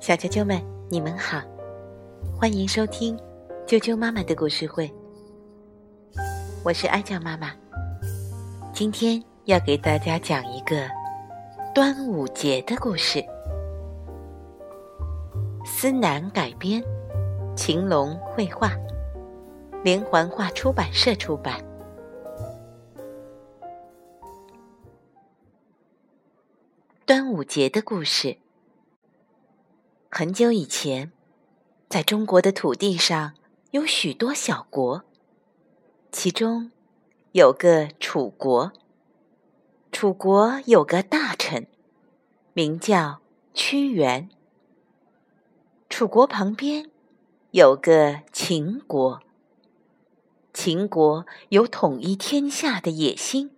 小啾啾们，你们好，欢迎收听啾啾妈妈的故事会。我是哀酱妈妈，今天要给大家讲一个端午节的故事。思南改编，秦龙绘画，连环画出版社出版。端午节的故事。很久以前，在中国的土地上有许多小国，其中有个楚国。楚国有个大臣，名叫屈原。楚国旁边有个秦国，秦国有统一天下的野心。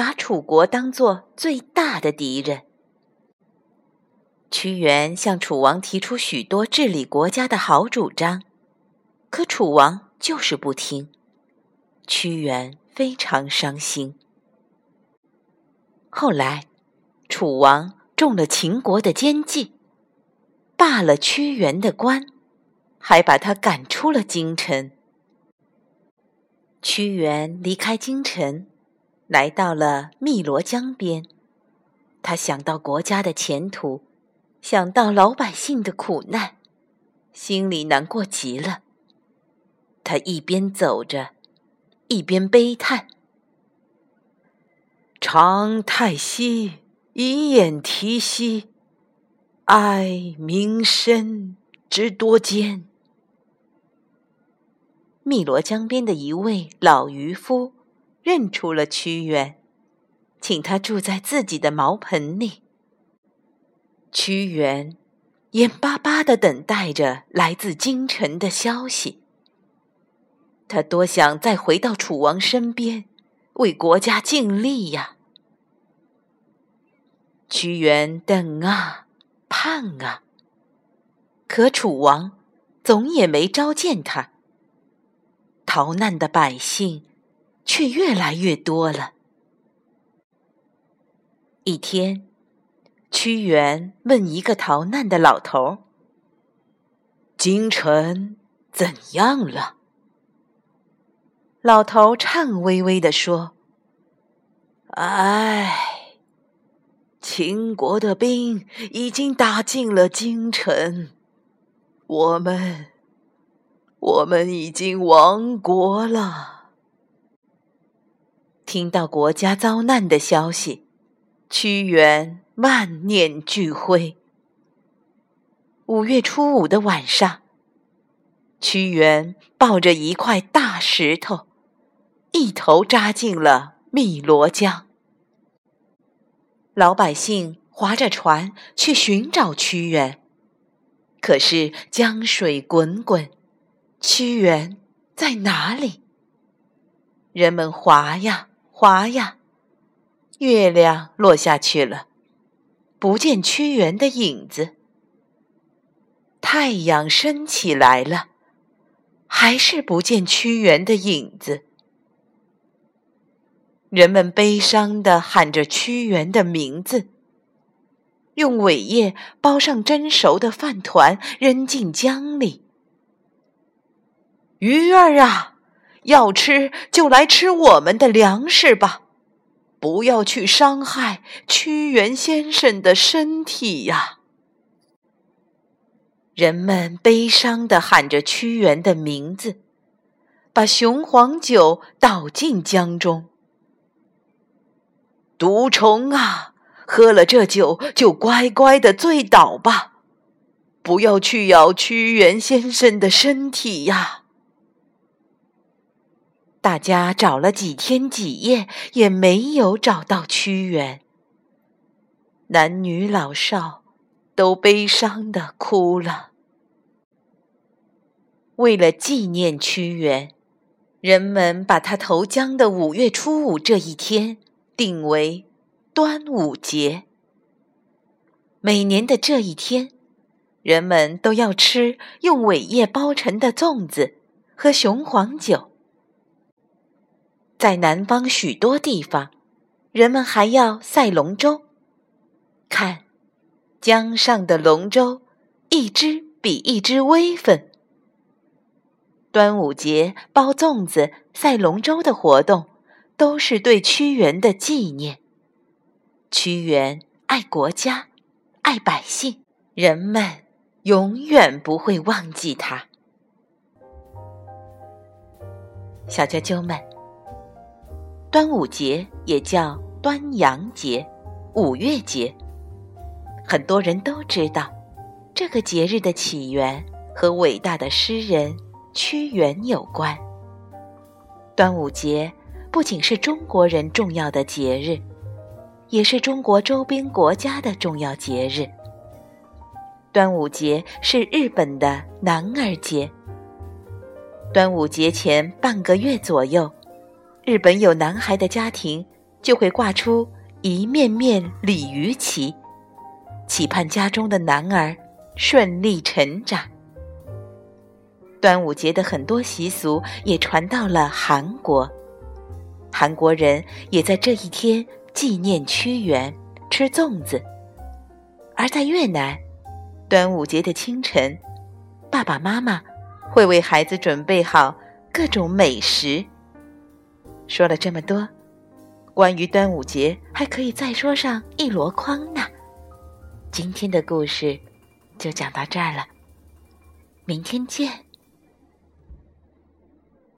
把楚国当作最大的敌人。屈原向楚王提出许多治理国家的好主张，可楚王就是不听。屈原非常伤心。后来，楚王中了秦国的奸计，罢了屈原的官，还把他赶出了京城。屈原离开京城。来到了汨罗江边，他想到国家的前途，想到老百姓的苦难，心里难过极了。他一边走着，一边悲叹：“长太息，以掩涕兮，哀民生之多艰。”汨罗江边的一位老渔夫。认出了屈原，请他住在自己的茅棚里。屈原眼巴巴的等待着来自京城的消息。他多想再回到楚王身边，为国家尽力呀！屈原等啊，盼啊，可楚王总也没召见他。逃难的百姓。却越来越多了。一天，屈原问一个逃难的老头：“京城怎样了？”老头颤巍巍地说：“唉，秦国的兵已经打进了京城，我们，我们已经亡国了。”听到国家遭难的消息，屈原万念俱灰。五月初五的晚上，屈原抱着一块大石头，一头扎进了汨罗江。老百姓划着船去寻找屈原，可是江水滚滚，屈原在哪里？人们划呀。滑呀，月亮落下去了，不见屈原的影子。太阳升起来了，还是不见屈原的影子。人们悲伤地喊着屈原的名字，用苇叶包上蒸熟的饭团，扔进江里。鱼儿啊！要吃就来吃我们的粮食吧，不要去伤害屈原先生的身体呀！人们悲伤地喊着屈原的名字，把雄黄酒倒进江中。毒虫啊，喝了这酒就乖乖的醉倒吧，不要去咬屈原先生的身体呀！大家找了几天几夜，也没有找到屈原。男女老少都悲伤的哭了。为了纪念屈原，人们把他投江的五月初五这一天定为端午节。每年的这一天，人们都要吃用苇叶包成的粽子，喝雄黄酒。在南方许多地方，人们还要赛龙舟。看，江上的龙舟，一只比一只威风。端午节包粽子、赛龙舟的活动，都是对屈原的纪念。屈原爱国家，爱百姓，人们永远不会忘记他。小啾啾们，端午节也叫端阳节、五月节。很多人都知道，这个节日的起源和伟大的诗人屈原有关。端午节不仅是中国人重要的节日，也是中国周边国家的重要节日。端午节是日本的男儿节。端午节前半个月左右，日本有男孩的家庭就会挂出一面面鲤鱼旗。期盼家中的男儿顺利成长。端午节的很多习俗也传到了韩国，韩国人也在这一天纪念屈原，吃粽子。而在越南，端午节的清晨，爸爸妈妈会为孩子准备好各种美食。说了这么多，关于端午节还可以再说上一箩筐呢。今天的故事就讲到这儿了，明天见。